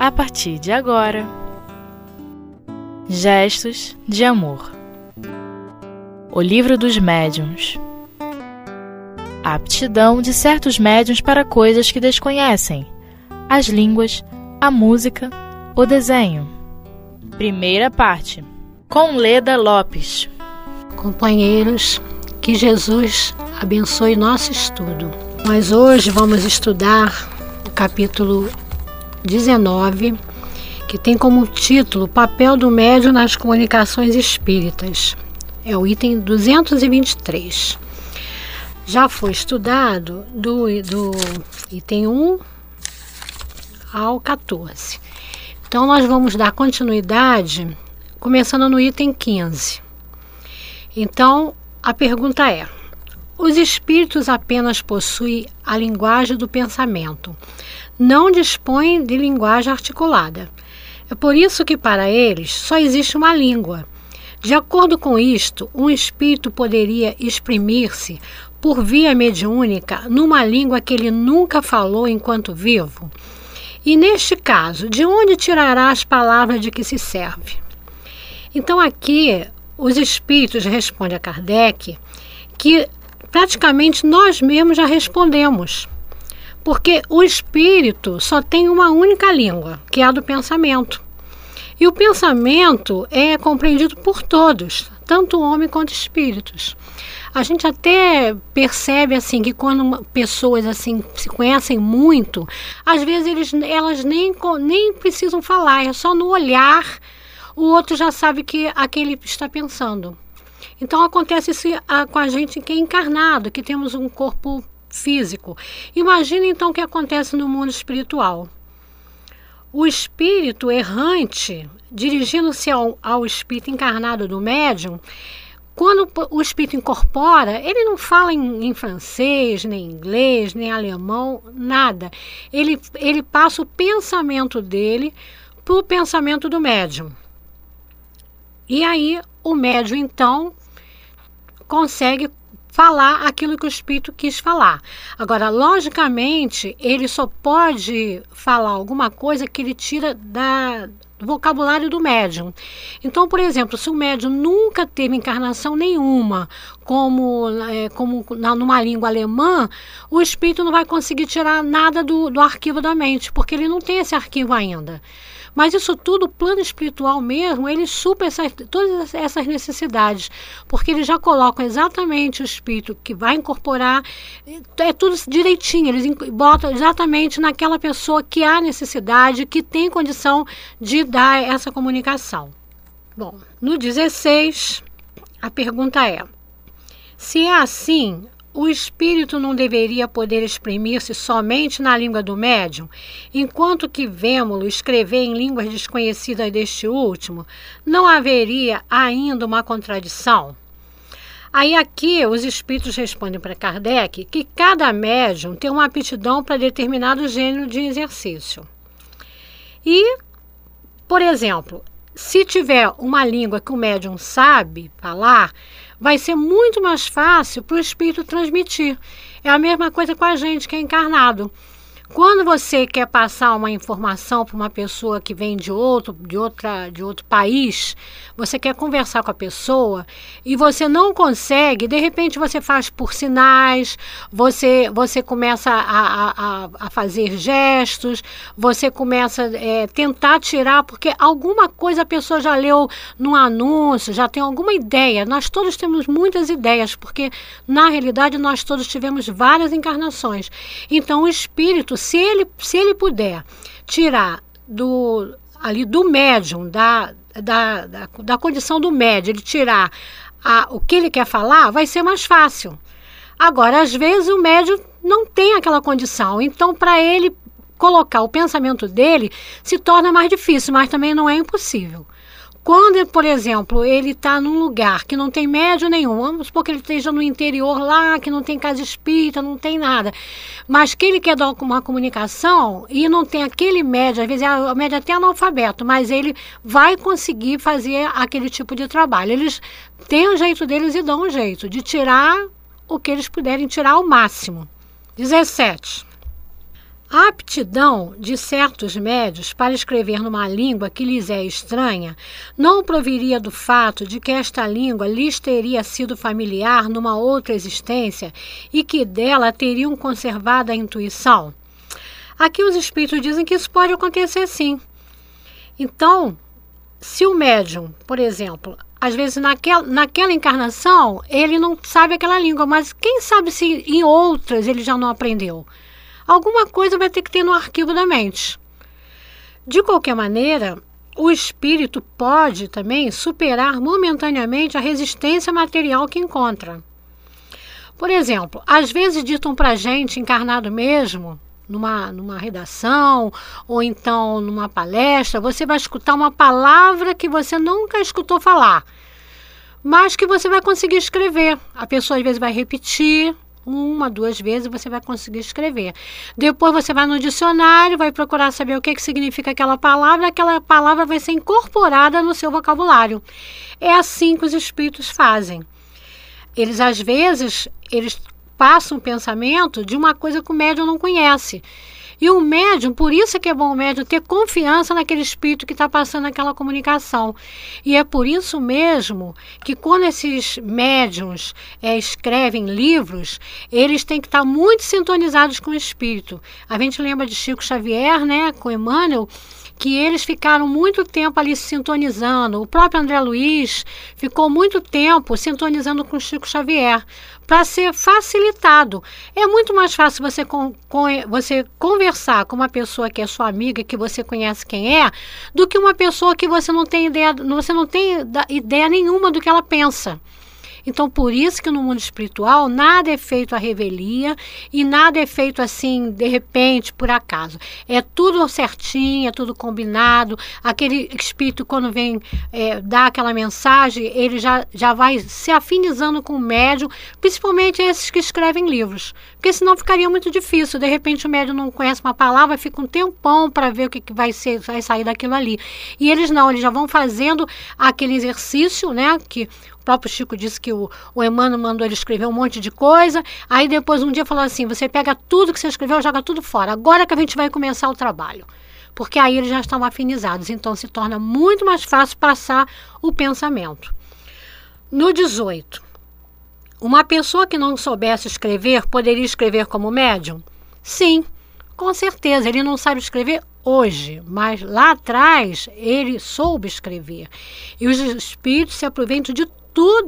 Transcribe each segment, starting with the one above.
a partir de agora. Gestos de Amor O Livro dos Médiuns A aptidão de certos médiuns para coisas que desconhecem: as línguas, a música, o desenho. Primeira parte Com Leda Lopes Companheiros, que Jesus abençoe nosso estudo. Mas hoje vamos estudar o capítulo 19, que tem como título Papel do Médium nas Comunicações Espíritas. É o item 223. Já foi estudado do, do item 1 ao 14. Então, nós vamos dar continuidade começando no item 15. Então, a pergunta é: os espíritos apenas possuem a linguagem do pensamento, não dispõem de linguagem articulada. É por isso que para eles só existe uma língua. De acordo com isto, um espírito poderia exprimir-se por via mediúnica numa língua que ele nunca falou enquanto vivo. E neste caso, de onde tirará as palavras de que se serve? Então aqui os espíritos respondem a Kardec que praticamente nós mesmos já respondemos. Porque o espírito só tem uma única língua, que é a do pensamento. E o pensamento é compreendido por todos, tanto homem quanto espíritos. A gente até percebe assim que quando pessoas assim se conhecem muito, às vezes eles, elas nem, nem precisam falar, é só no olhar o outro já sabe que aquele está pensando. Então acontece isso com a gente que é encarnado, que temos um corpo físico. Imagine então o que acontece no mundo espiritual. O espírito errante, dirigindo-se ao, ao espírito encarnado do médium, quando o espírito incorpora, ele não fala em, em, francês, nem inglês, nem alemão, nada. Ele, ele passa o pensamento dele para o pensamento do médium. E aí o médium, então, consegue falar aquilo que o espírito quis falar. Agora, logicamente, ele só pode falar alguma coisa que ele tira da, do vocabulário do médium. Então, por exemplo, se o médium nunca teve encarnação nenhuma, como, é, como na, numa língua alemã, o espírito não vai conseguir tirar nada do, do arquivo da mente, porque ele não tem esse arquivo ainda. Mas isso tudo, o plano espiritual mesmo, ele supra essas, todas essas necessidades, porque eles já colocam exatamente o espírito que vai incorporar, é tudo direitinho, eles botam exatamente naquela pessoa que há necessidade, que tem condição de dar essa comunicação. Bom, no 16, a pergunta é: se é assim, o espírito não deveria poder exprimir-se somente na língua do médium, enquanto que vemos-lo escrever em línguas desconhecidas deste último, não haveria ainda uma contradição? Aí aqui os espíritos respondem para Kardec que cada médium tem uma aptidão para determinado gênero de exercício. E, por exemplo, se tiver uma língua que o médium sabe falar, vai ser muito mais fácil para o espírito transmitir. É a mesma coisa com a gente que é encarnado. Quando você quer passar uma informação para uma pessoa que vem de outro, de outra, de outro país, você quer conversar com a pessoa e você não consegue, de repente você faz por sinais, você, você começa a, a, a fazer gestos, você começa a é, tentar tirar, porque alguma coisa a pessoa já leu no anúncio, já tem alguma ideia. Nós todos temos muitas ideias, porque na realidade nós todos tivemos várias encarnações. Então o espírito se ele, se ele puder tirar do ali do médium, da, da, da, da condição do médium, ele tirar a, o que ele quer falar, vai ser mais fácil. Agora, às vezes o médium não tem aquela condição, então para ele colocar o pensamento dele se torna mais difícil, mas também não é impossível. Quando, por exemplo, ele está num lugar que não tem médio nenhum, vamos supor que ele esteja no interior lá, que não tem casa espírita, não tem nada, mas que ele quer dar uma comunicação e não tem aquele médio, às vezes é o médio até analfabeto, mas ele vai conseguir fazer aquele tipo de trabalho. Eles têm o jeito deles e dão um jeito de tirar o que eles puderem tirar ao máximo. 17. A aptidão de certos médios para escrever numa língua que lhes é estranha não proviria do fato de que esta língua lhes teria sido familiar numa outra existência e que dela teriam conservado a intuição? Aqui os espíritos dizem que isso pode acontecer sim. Então, se o médium, por exemplo, às vezes naquela, naquela encarnação ele não sabe aquela língua, mas quem sabe se em outras ele já não aprendeu? Alguma coisa vai ter que ter no arquivo da mente. De qualquer maneira, o espírito pode também superar momentaneamente a resistência material que encontra. Por exemplo, às vezes ditam para gente, encarnado mesmo, numa, numa redação ou então numa palestra, você vai escutar uma palavra que você nunca escutou falar, mas que você vai conseguir escrever. A pessoa às vezes vai repetir, uma, duas vezes você vai conseguir escrever. Depois você vai no dicionário, vai procurar saber o que, que significa aquela palavra, aquela palavra vai ser incorporada no seu vocabulário. É assim que os espíritos fazem. Eles às vezes eles passam um pensamento de uma coisa que o médium não conhece. E o médium, por isso é que é bom o médium ter confiança naquele espírito que está passando aquela comunicação. E é por isso mesmo que quando esses médiums é, escrevem livros, eles têm que estar tá muito sintonizados com o espírito. A gente lembra de Chico Xavier, né, com Emmanuel, que eles ficaram muito tempo ali sintonizando. O próprio André Luiz ficou muito tempo sintonizando com Chico Xavier para ser facilitado. É muito mais fácil você, com, com, você conversar com uma pessoa que é sua amiga, que você conhece quem é, do que uma pessoa que você não tem ideia, você não tem ideia nenhuma do que ela pensa. Então, por isso que no mundo espiritual nada é feito à revelia e nada é feito assim, de repente, por acaso. É tudo certinho, é tudo combinado. Aquele espírito, quando vem é, dar aquela mensagem, ele já, já vai se afinizando com o médium, principalmente esses que escrevem livros. Porque senão ficaria muito difícil. De repente, o médium não conhece uma palavra, fica um tempão para ver o que, que vai, ser, vai sair daquilo ali. E eles não, eles já vão fazendo aquele exercício, né? Que o próprio Chico disse que o, o Emmanuel mandou ele escrever um monte de coisa. Aí depois um dia falou assim: você pega tudo que você escreveu, joga tudo fora. Agora que a gente vai começar o trabalho. Porque aí eles já estão afinizados. Então se torna muito mais fácil passar o pensamento. No 18. Uma pessoa que não soubesse escrever poderia escrever como médium? Sim, com certeza. Ele não sabe escrever hoje, mas lá atrás ele soube escrever. E os espíritos se aproveitam de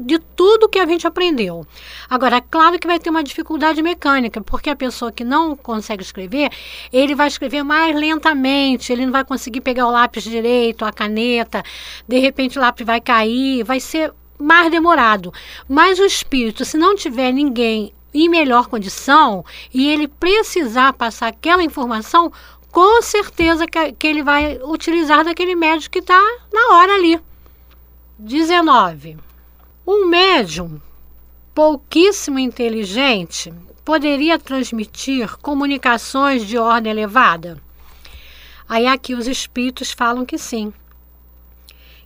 de tudo que a gente aprendeu. Agora, é claro que vai ter uma dificuldade mecânica, porque a pessoa que não consegue escrever, ele vai escrever mais lentamente, ele não vai conseguir pegar o lápis direito, a caneta, de repente o lápis vai cair, vai ser mais demorado. Mas o espírito, se não tiver ninguém em melhor condição e ele precisar passar aquela informação, com certeza que, que ele vai utilizar daquele médico que está na hora ali. 19. Um médium pouquíssimo inteligente poderia transmitir comunicações de ordem elevada? Aí aqui os espíritos falam que sim.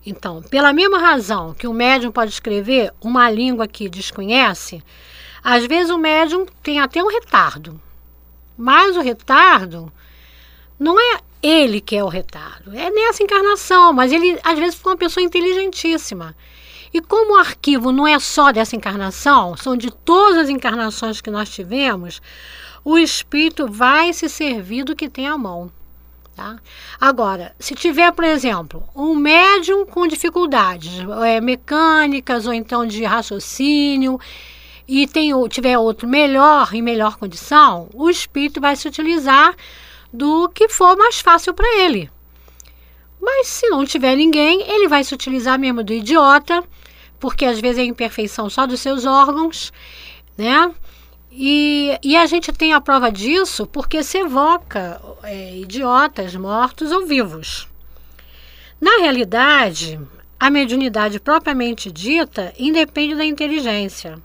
Então, pela mesma razão que o médium pode escrever uma língua que desconhece, às vezes o médium tem até um retardo. Mas o retardo não é ele que é o retardo, é nessa encarnação, mas ele às vezes foi uma pessoa inteligentíssima. E como o arquivo não é só dessa encarnação, são de todas as encarnações que nós tivemos, o espírito vai se servir do que tem à mão. Tá? Agora, se tiver, por exemplo, um médium com dificuldades é, mecânicas ou então de raciocínio, e tem, tiver outro melhor, em melhor condição, o espírito vai se utilizar do que for mais fácil para ele. Mas se não tiver ninguém, ele vai se utilizar mesmo do idiota, porque às vezes é imperfeição só dos seus órgãos, né? E, e a gente tem a prova disso porque se evoca é, idiotas mortos ou vivos. Na realidade, a mediunidade propriamente dita independe da inteligência.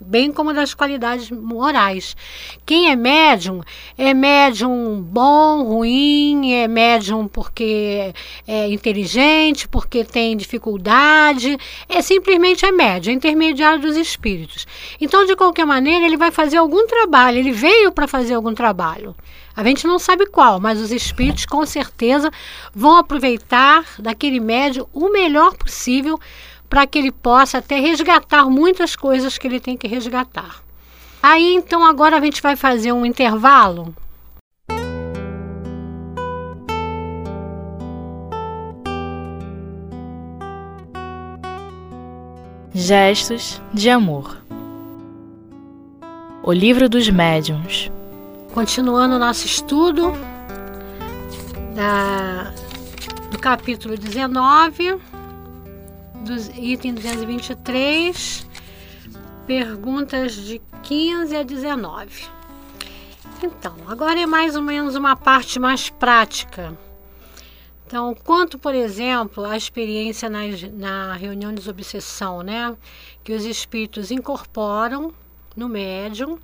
Bem como das qualidades morais. Quem é médium é médium bom, ruim, é médium porque é inteligente, porque tem dificuldade, é simplesmente é médium, é intermediário dos espíritos. Então, de qualquer maneira, ele vai fazer algum trabalho, ele veio para fazer algum trabalho. A gente não sabe qual, mas os espíritos com certeza vão aproveitar daquele médium o melhor possível para que ele possa até resgatar muitas coisas que ele tem que resgatar. Aí então agora a gente vai fazer um intervalo. Gestos de amor. O livro dos médiuns. Continuando nosso estudo da, do capítulo 19 do item 223, perguntas de 15 a 19. Então, agora é mais ou menos uma parte mais prática. Então, quanto, por exemplo, a experiência na, na reunião de desobsessão, né? Que os espíritos incorporam no médium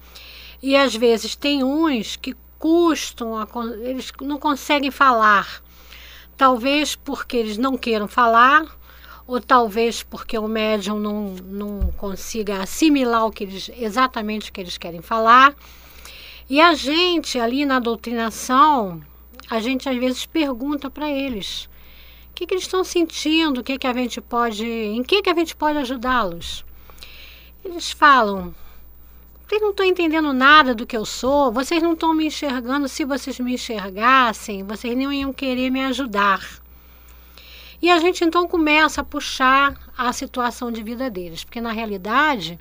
e às vezes tem uns que custam, a, eles não conseguem falar. Talvez porque eles não queiram falar ou talvez porque o médium não, não consiga assimilar o que eles, exatamente o que eles querem falar. E a gente, ali na doutrinação, a gente às vezes pergunta para eles o que, que, eles estão sentindo, o que, que a gente pode, em que, que a gente pode ajudá-los. Eles falam, vocês não estão entendendo nada do que eu sou, vocês não estão me enxergando, se vocês me enxergassem, vocês não iam querer me ajudar. E a gente então começa a puxar a situação de vida deles, porque na realidade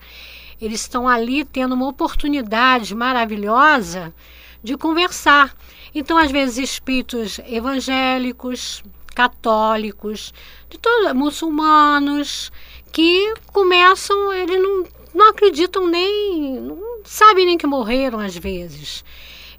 eles estão ali tendo uma oportunidade maravilhosa de conversar. Então, às vezes, espíritos evangélicos, católicos, de todos, muçulmanos, que começam, eles não, não acreditam nem, não sabem nem que morreram às vezes.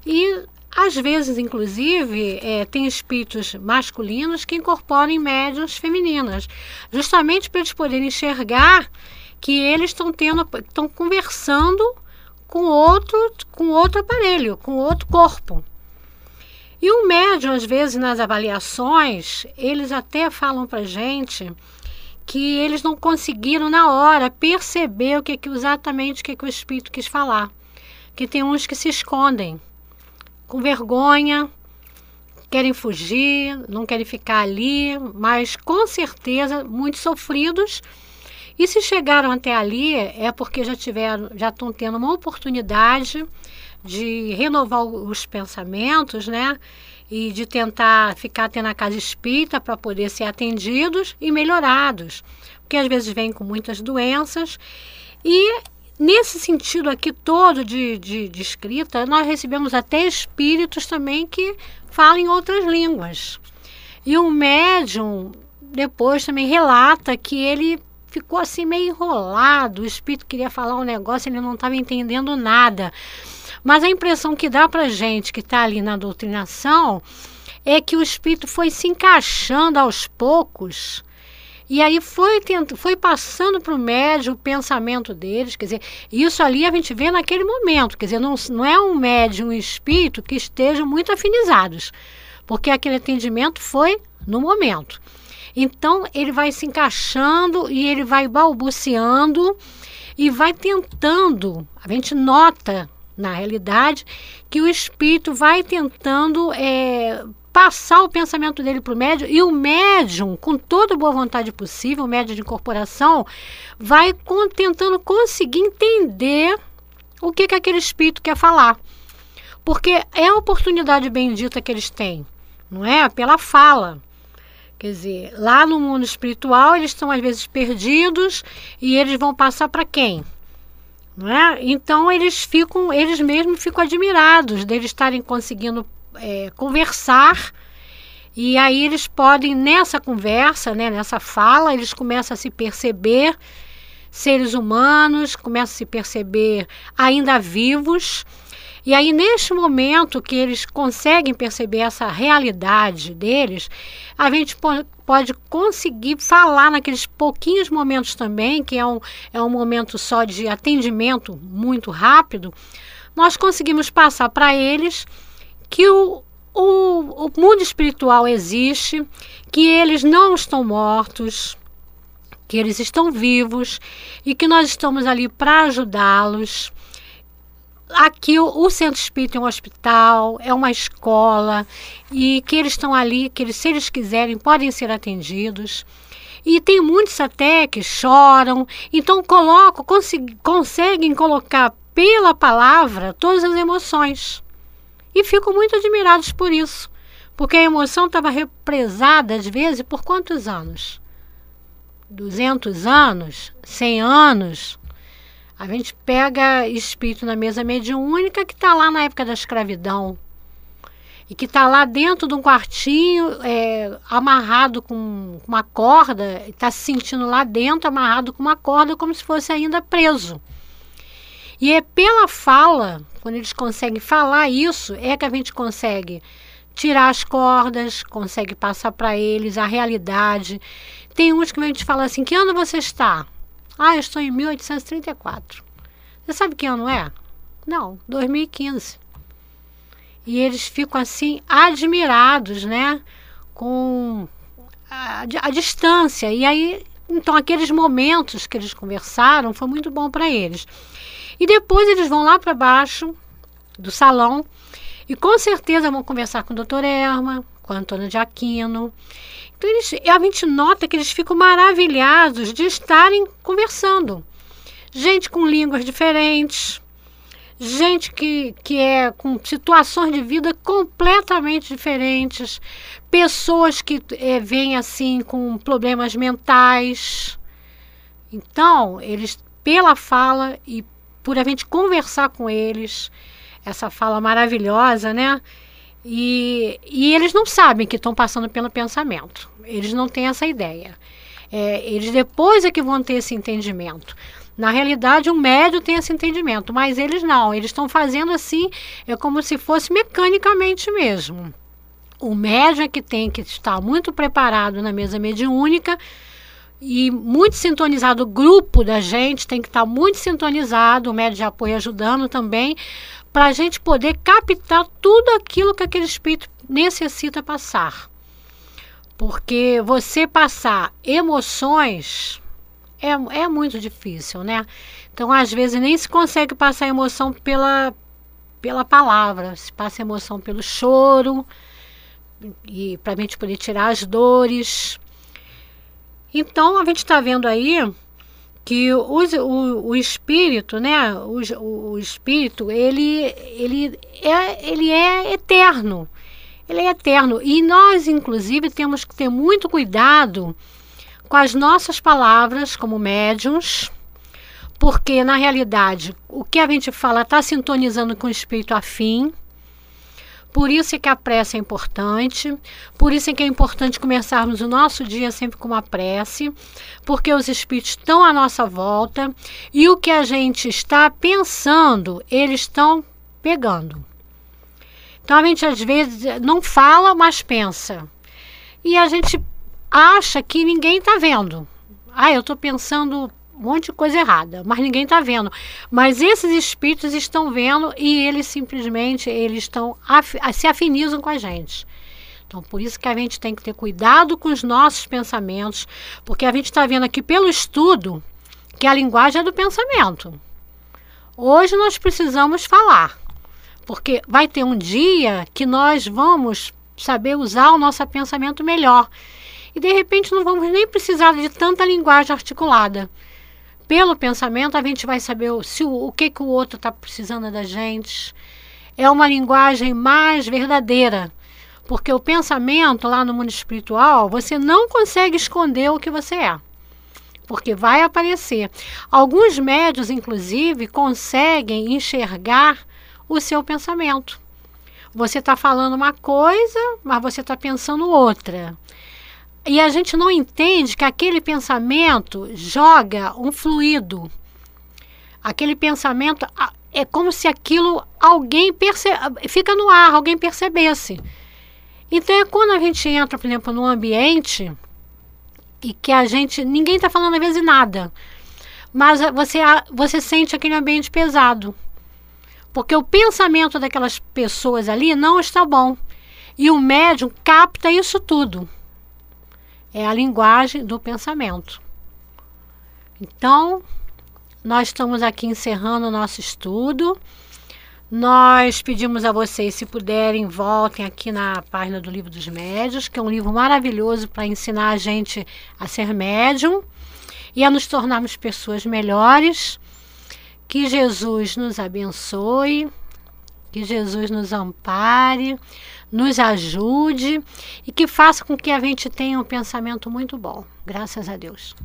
E às vezes, inclusive, é, tem espíritos masculinos que incorporam médiums femininas, justamente para eles poderem enxergar que eles estão tendo, estão conversando com outro, com outro aparelho, com outro corpo. E o médium, às vezes, nas avaliações, eles até falam para gente que eles não conseguiram na hora perceber o que, que exatamente o que, que o espírito quis falar, que tem uns que se escondem com vergonha, querem fugir, não querem ficar ali, mas com certeza muito sofridos. E se chegaram até ali é porque já tiveram, já estão tendo uma oportunidade de renovar os pensamentos, né? E de tentar ficar até na casa espírita para poder ser atendidos e melhorados. Porque às vezes vêm com muitas doenças e Nesse sentido aqui todo de, de, de, escrita, nós recebemos até espíritos também que falam em outras línguas. E o médium depois também relata que ele ficou assim meio enrolado, o espírito queria falar um negócio, ele não estava entendendo nada. Mas a impressão que dá para gente que está ali na doutrinação é que o espírito foi se encaixando aos poucos e aí foi, tento, foi passando para o médium o pensamento deles, quer dizer, isso ali a gente vê naquele momento, quer dizer, não, não é um médium, um espírito que estejam muito afinizados, porque aquele atendimento foi no momento. Então ele vai se encaixando e ele vai balbuciando e vai tentando, a gente nota na realidade que o espírito vai tentando é, passar o pensamento dele para o médium e o médium, com toda boa vontade possível, o médium de incorporação, vai com, tentando conseguir entender o que, que aquele espírito quer falar. Porque é a oportunidade bendita que eles têm, não é? Pela fala. Quer dizer, lá no mundo espiritual, eles estão às vezes perdidos e eles vão passar para quem? Não é? Então eles ficam, eles mesmos ficam admirados deles estarem conseguindo é, conversar e aí eles podem, nessa conversa, né, nessa fala, eles começam a se perceber seres humanos, começam a se perceber ainda vivos. E aí, neste momento que eles conseguem perceber essa realidade deles, a gente pode conseguir falar naqueles pouquinhos momentos também, que é um, é um momento só de atendimento muito rápido, nós conseguimos passar para eles que o, o, o mundo espiritual existe, que eles não estão mortos, que eles estão vivos e que nós estamos ali para ajudá-los. Aqui o, o, centro espírita é um hospital, é uma escola e que eles estão ali, que eles, se eles quiserem, podem ser atendidos. E tem muitos até que choram, então colocam, conseguem colocar pela palavra todas as emoções. E fico muito admirados por isso, porque a emoção estava represada às vezes por quantos anos? 200 anos, 100 anos. A gente pega espírito na mesa mediúnica que está lá na época da escravidão e que está lá dentro de um quartinho é, amarrado com uma corda, está se sentindo lá dentro amarrado com uma corda como se fosse ainda preso. E é pela fala, quando eles conseguem falar isso, é que a gente consegue tirar as cordas, consegue passar para eles a realidade. Tem uns que a gente fala assim: que ano você está? Ah, eu estou em 1834. Você sabe que ano é? Não, 2015. E eles ficam assim admirados, né? Com a, a distância. E aí, então, aqueles momentos que eles conversaram foi muito bom para eles. E depois eles vão lá para baixo do salão e com certeza vão conversar com o doutor Erma, com a Antônia de Aquino. Então eles, a gente nota que eles ficam maravilhados de estarem conversando. Gente com línguas diferentes, gente que, que é com situações de vida completamente diferentes, pessoas que é, vêm assim com problemas mentais. Então, eles, pela fala e gente conversar com eles, essa fala maravilhosa, né? E, e eles não sabem que estão passando pelo pensamento. Eles não têm essa ideia. É, eles depois é que vão ter esse entendimento. Na realidade, o médio tem esse entendimento, mas eles não. Eles estão fazendo assim, é como se fosse mecanicamente mesmo. O médio é que tem que estar muito preparado na mesa mediúnica e muito sintonizado. O grupo da gente tem que estar muito sintonizado, o médio de apoio ajudando também, para a gente poder captar tudo aquilo que aquele espírito necessita passar. Porque você passar emoções é, é muito difícil, né? Então, às vezes, nem se consegue passar emoção pela, pela palavra, se passa emoção pelo choro, e para a gente poder tirar as dores. Então, a gente está vendo aí que o, o, o espírito, né, o, o, espírito, ele, ele, é, ele é eterno. Ele é eterno. E nós, inclusive, temos que ter muito cuidado com as nossas palavras como médiums, porque, na realidade, o que a gente fala está sintonizando com o espírito afim. Por isso é que a prece é importante, por isso é que é importante começarmos o nosso dia sempre com uma prece, porque os espíritos estão à nossa volta e o que a gente está pensando, eles estão pegando. Então a gente às vezes não fala, mas pensa. E a gente acha que ninguém está vendo. Ah, eu estou pensando um monte de coisa errada, mas ninguém está vendo. Mas esses espíritos estão vendo e eles simplesmente eles estão af se afinizam com a gente. Então, por isso que a gente tem que ter cuidado com os nossos pensamentos, porque a gente está vendo aqui pelo estudo que a linguagem é do pensamento. Hoje nós precisamos falar, porque vai ter um dia que nós vamos saber usar o nosso pensamento melhor. E de repente não vamos nem precisar de tanta linguagem articulada pelo pensamento, a gente vai saber se o, o que, que o outro está precisando da gente. É uma linguagem mais verdadeira. Porque o pensamento lá no mundo espiritual, você não consegue esconder o que você é. Porque vai aparecer. Alguns médios, inclusive, conseguem enxergar o seu pensamento. Você está falando uma coisa, mas você está pensando outra. E a gente não entende que aquele pensamento joga um fluido. Aquele pensamento é como se aquilo alguém perce... fica no ar, alguém percebesse. Então é quando a gente entra, por exemplo, num ambiente e que a gente. ninguém está falando às vezes nada. Mas você, você sente aquele ambiente pesado. Porque o pensamento daquelas pessoas ali não está bom. E o médium capta isso tudo. É a linguagem do pensamento. Então, nós estamos aqui encerrando o nosso estudo. Nós pedimos a vocês, se puderem, voltem aqui na página do Livro dos Médios, que é um livro maravilhoso para ensinar a gente a ser médium e a nos tornarmos pessoas melhores. Que Jesus nos abençoe, que Jesus nos ampare, nos ajude e que faça com que a gente tenha um pensamento muito bom. Graças a Deus.